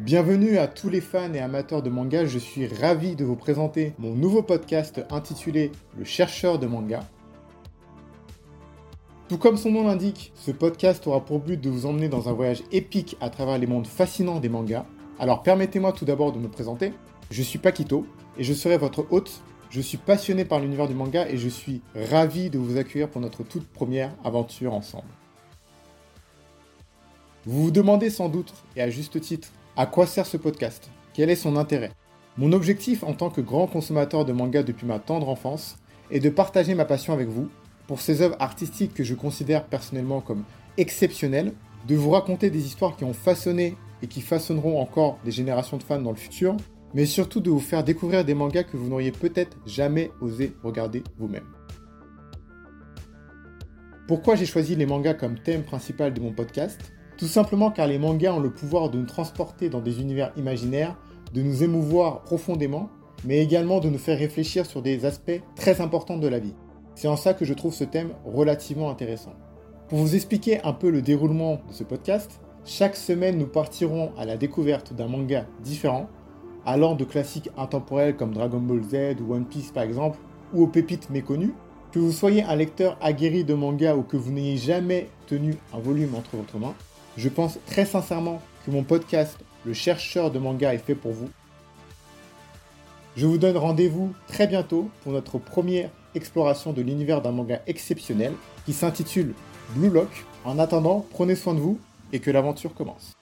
Bienvenue à tous les fans et amateurs de manga, je suis ravi de vous présenter mon nouveau podcast intitulé Le chercheur de manga. Tout comme son nom l'indique, ce podcast aura pour but de vous emmener dans un voyage épique à travers les mondes fascinants des mangas. Alors permettez-moi tout d'abord de me présenter. Je suis Paquito et je serai votre hôte. Je suis passionné par l'univers du manga et je suis ravi de vous accueillir pour notre toute première aventure ensemble. Vous vous demandez sans doute, et à juste titre, à quoi sert ce podcast? Quel est son intérêt? Mon objectif en tant que grand consommateur de manga depuis ma tendre enfance est de partager ma passion avec vous pour ces œuvres artistiques que je considère personnellement comme exceptionnelles, de vous raconter des histoires qui ont façonné et qui façonneront encore des générations de fans dans le futur, mais surtout de vous faire découvrir des mangas que vous n'auriez peut-être jamais osé regarder vous-même. Pourquoi j'ai choisi les mangas comme thème principal de mon podcast? Tout simplement car les mangas ont le pouvoir de nous transporter dans des univers imaginaires, de nous émouvoir profondément, mais également de nous faire réfléchir sur des aspects très importants de la vie. C'est en ça que je trouve ce thème relativement intéressant. Pour vous expliquer un peu le déroulement de ce podcast, chaque semaine nous partirons à la découverte d'un manga différent, allant de classiques intemporels comme Dragon Ball Z ou One Piece par exemple, ou aux pépites méconnues. Que vous soyez un lecteur aguerri de manga ou que vous n'ayez jamais tenu un volume entre votre mains, je pense très sincèrement que mon podcast, Le chercheur de manga, est fait pour vous. Je vous donne rendez-vous très bientôt pour notre première exploration de l'univers d'un manga exceptionnel qui s'intitule Blue Lock. En attendant, prenez soin de vous et que l'aventure commence.